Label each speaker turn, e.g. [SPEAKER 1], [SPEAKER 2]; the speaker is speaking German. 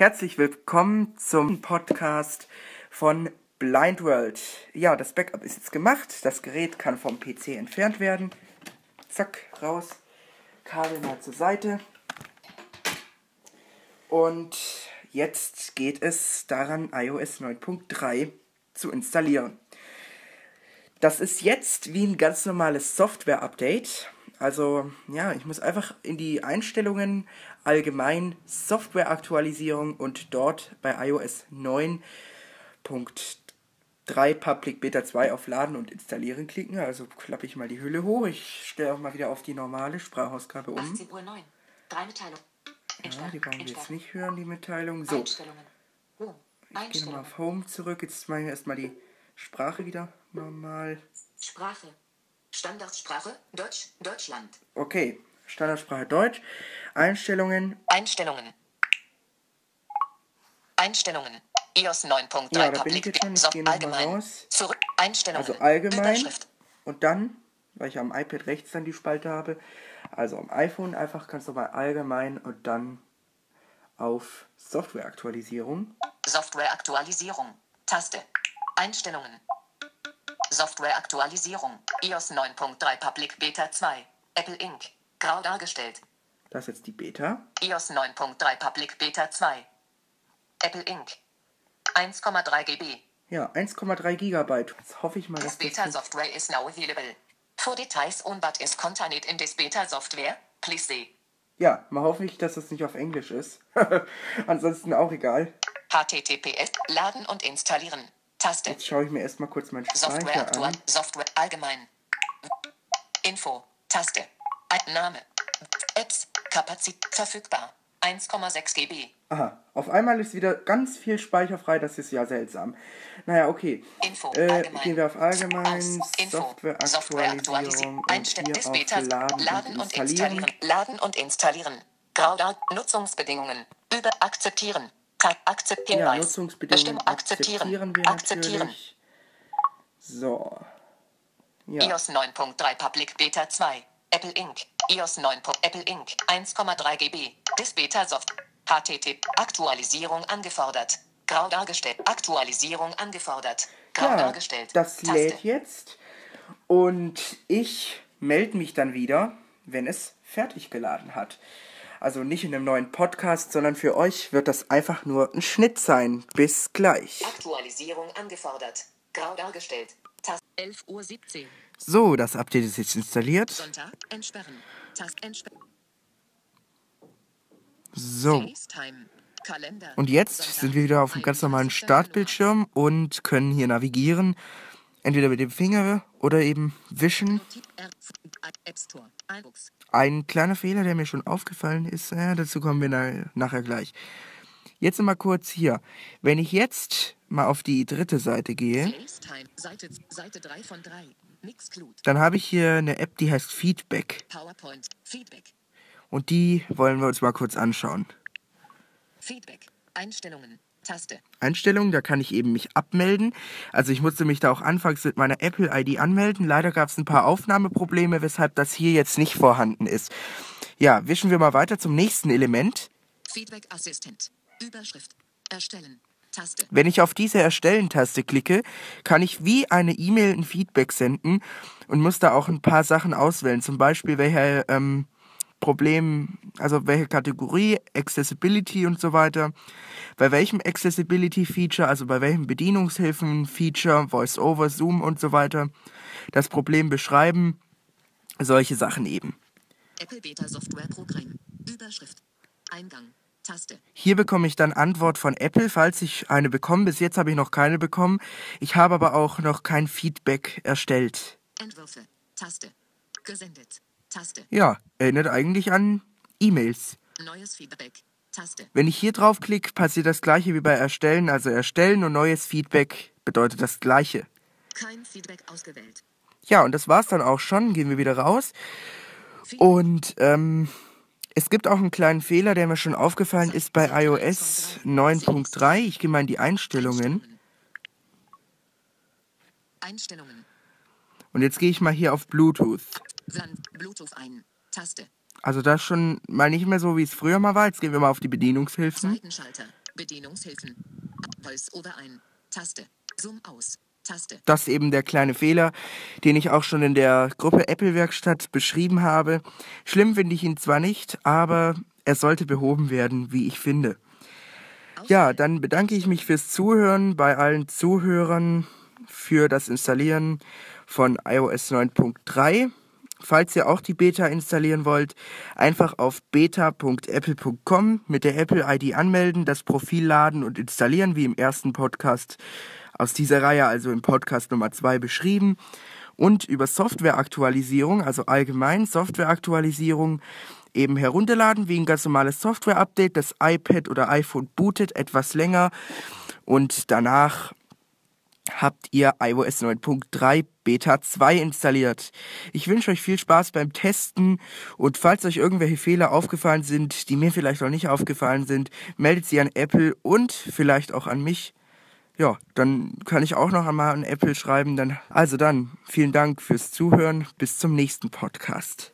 [SPEAKER 1] Herzlich willkommen zum Podcast von Blind World. Ja, das Backup ist jetzt gemacht. Das Gerät kann vom PC entfernt werden. Zack, raus. Kabel mal zur Seite. Und jetzt geht es daran, iOS 9.3 zu installieren. Das ist jetzt wie ein ganz normales Software-Update. Also ja, ich muss einfach in die Einstellungen allgemein Software-Aktualisierung und dort bei iOS 9.3 Public Beta 2 auf Laden und Installieren klicken. Also klappe ich mal die Hülle hoch. Ich stelle auch mal wieder auf die normale Sprachausgabe um.
[SPEAKER 2] 18 Uhr 9. Drei Mitteilungen.
[SPEAKER 1] Ja, die wollen wir jetzt nicht hören, die Mitteilung. So.
[SPEAKER 2] Home.
[SPEAKER 1] ich gehe nochmal auf Home zurück. Jetzt machen wir erstmal die Sprache wieder normal.
[SPEAKER 2] Sprache. Standardsprache. Deutsch. Deutschland.
[SPEAKER 1] Okay, Standardsprache Deutsch. Einstellungen.
[SPEAKER 2] Einstellungen. Einstellungen. iOS 9.3
[SPEAKER 1] Ja, da bin ich jetzt schon. Ich
[SPEAKER 2] So,
[SPEAKER 1] gehe
[SPEAKER 2] allgemein.
[SPEAKER 1] raus.
[SPEAKER 2] Zurück. Einstellungen.
[SPEAKER 1] Also allgemein. Und dann, weil ich am iPad rechts dann die Spalte habe, also am iPhone einfach kannst du mal allgemein und dann auf Softwareaktualisierung.
[SPEAKER 2] Softwareaktualisierung. Taste. Einstellungen. Softwareaktualisierung. iOS 9.3 Public Beta 2. Apple Inc. Grau dargestellt.
[SPEAKER 1] Das ist jetzt die Beta.
[SPEAKER 2] iOS 9.3 Public Beta 2. Apple Inc. 1,3 GB.
[SPEAKER 1] Ja, 1,3 Gigabyte. Jetzt hoffe ich mal, dass das
[SPEAKER 2] beta software is now available. For details on what is contained in this beta software, please see
[SPEAKER 1] Ja, mal hoffe ich, dass das nicht auf Englisch ist. Ansonsten auch egal.
[SPEAKER 2] https laden und installieren. Taste.
[SPEAKER 1] Jetzt schaue ich mir erstmal kurz meinen
[SPEAKER 2] Software
[SPEAKER 1] Speicher
[SPEAKER 2] aktuell.
[SPEAKER 1] an.
[SPEAKER 2] Software allgemein. Info. Taste. Name. Apps. Kapazität verfügbar. 1,6 GB.
[SPEAKER 1] Aha, auf einmal ist wieder ganz viel Speicher frei. Das ist ja seltsam. Naja, okay.
[SPEAKER 2] Info.
[SPEAKER 1] Äh,
[SPEAKER 2] allgemein.
[SPEAKER 1] gehen wir auf Allgemein,
[SPEAKER 2] Aus. Info.
[SPEAKER 1] Softwareaktualisierung und
[SPEAKER 2] Einstellen.
[SPEAKER 1] hier
[SPEAKER 2] This
[SPEAKER 1] auf
[SPEAKER 2] Beta.
[SPEAKER 1] Laden,
[SPEAKER 2] Laden
[SPEAKER 1] und Installieren.
[SPEAKER 2] Laden und installieren. Grauda. Nutzungsbedingungen. Über akzeptieren. Akzeptieren.
[SPEAKER 1] Ja. Nutzungsbedingungen
[SPEAKER 2] akzeptieren.
[SPEAKER 1] wir
[SPEAKER 2] Akzeptieren.
[SPEAKER 1] natürlich. So. Ja,
[SPEAKER 2] iOS 9.3 Public Beta 2. Apple Inc. iOS 9. Apple Inc. 1,3 GB. This Beta Soft. HTTP. Aktualisierung angefordert. Grau dargestellt. Aktualisierung angefordert. Grau
[SPEAKER 1] ja
[SPEAKER 2] dargestellt.
[SPEAKER 1] das
[SPEAKER 2] Taste.
[SPEAKER 1] lädt jetzt. Und ich melde mich dann wieder, wenn es fertig geladen hat. Also nicht in einem neuen Podcast, sondern für euch wird das einfach nur ein Schnitt sein. Bis gleich.
[SPEAKER 2] Aktualisierung angefordert. Grau dargestellt. Taste. 11.17 Uhr.
[SPEAKER 1] So, das Update ist jetzt installiert.
[SPEAKER 2] Sonntag. Entsperren. Taste. Entsperren.
[SPEAKER 1] So. Und jetzt sind wir wieder auf dem ganz normalen
[SPEAKER 2] 21.
[SPEAKER 1] Startbildschirm und können hier navigieren. Entweder mit dem Finger oder eben wischen. Ein kleiner Fehler, der mir schon aufgefallen ist, äh, dazu kommen wir na nachher gleich. Jetzt mal kurz hier. Wenn ich jetzt mal auf die dritte Seite gehe.
[SPEAKER 2] Seite, Seite 3 von 3. Mixclude.
[SPEAKER 1] dann habe ich hier eine App, die heißt Feedback.
[SPEAKER 2] Feedback.
[SPEAKER 1] Und die wollen wir uns mal kurz anschauen.
[SPEAKER 2] Feedback. Einstellungen. Taste.
[SPEAKER 1] Einstellungen, da kann ich eben mich abmelden. Also ich musste mich da auch anfangs mit meiner Apple-ID anmelden. Leider gab es ein paar Aufnahmeprobleme, weshalb das hier jetzt nicht vorhanden ist. Ja, wischen wir mal weiter zum nächsten Element.
[SPEAKER 2] Feedback Assistent. Überschrift. Erstellen. Taste.
[SPEAKER 1] Wenn ich auf diese Erstellen-Taste klicke, kann ich wie eine E-Mail ein Feedback senden und muss da auch ein paar Sachen auswählen. Zum Beispiel, welche ähm, Problem, also welche Kategorie, Accessibility und so weiter. Bei welchem Accessibility-Feature, also bei welchem Bedienungshilfen-Feature, Voice-Over, Zoom und so weiter, das Problem beschreiben. Solche Sachen eben.
[SPEAKER 2] Apple Beta Software Programm. Überschrift. Eingang. Taste.
[SPEAKER 1] Hier bekomme ich dann Antwort von Apple, falls ich eine bekomme. Bis jetzt habe ich noch keine bekommen. Ich habe aber auch noch kein Feedback erstellt.
[SPEAKER 2] Entwürfe. Taste. Gesendet. Taste.
[SPEAKER 1] Ja, erinnert eigentlich an E-Mails.
[SPEAKER 2] Neues Feedback. Taste.
[SPEAKER 1] Wenn ich hier draufklicke, passiert das gleiche wie bei Erstellen. Also Erstellen und neues Feedback bedeutet das gleiche.
[SPEAKER 2] Kein Feedback ausgewählt.
[SPEAKER 1] Ja, und das war's dann auch schon. Gehen wir wieder raus. Und ähm, es gibt auch einen kleinen Fehler, der mir schon aufgefallen ist bei iOS 9.3. Ich gehe mal in die Einstellungen.
[SPEAKER 2] Einstellungen.
[SPEAKER 1] Und jetzt gehe ich mal hier auf Bluetooth.
[SPEAKER 2] Bluetooth ein. Taste.
[SPEAKER 1] Also das schon mal nicht mehr so, wie es früher mal war. Jetzt gehen wir mal auf die Bedienungshilfen.
[SPEAKER 2] Seitenschalter. Bedienungshilfen. Voice-over ein. Taste. Zoom aus. Taste.
[SPEAKER 1] Das ist eben der kleine Fehler, den ich auch schon in der Gruppe Apple Werkstatt beschrieben habe. Schlimm finde ich ihn zwar nicht, aber er sollte behoben werden, wie ich finde. Ja, dann bedanke ich mich fürs Zuhören bei allen Zuhörern für das Installieren von iOS 9.3. Falls ihr auch die Beta installieren wollt, einfach auf beta.apple.com mit der Apple-ID anmelden, das Profil laden und installieren, wie im ersten Podcast aus dieser Reihe, also im Podcast Nummer 2 beschrieben. Und über Softwareaktualisierung, also allgemein Softwareaktualisierung, eben herunterladen, wie ein ganz normales Software-Update. Das iPad oder iPhone bootet etwas länger und danach habt ihr iOS 9.3 Beta 2 installiert. Ich wünsche euch viel Spaß beim Testen und falls euch irgendwelche Fehler aufgefallen sind, die mir vielleicht noch nicht aufgefallen sind, meldet sie an Apple und vielleicht auch an mich. Ja, dann kann ich auch noch einmal an Apple schreiben. Dann, also dann, vielen Dank fürs Zuhören. Bis zum nächsten Podcast.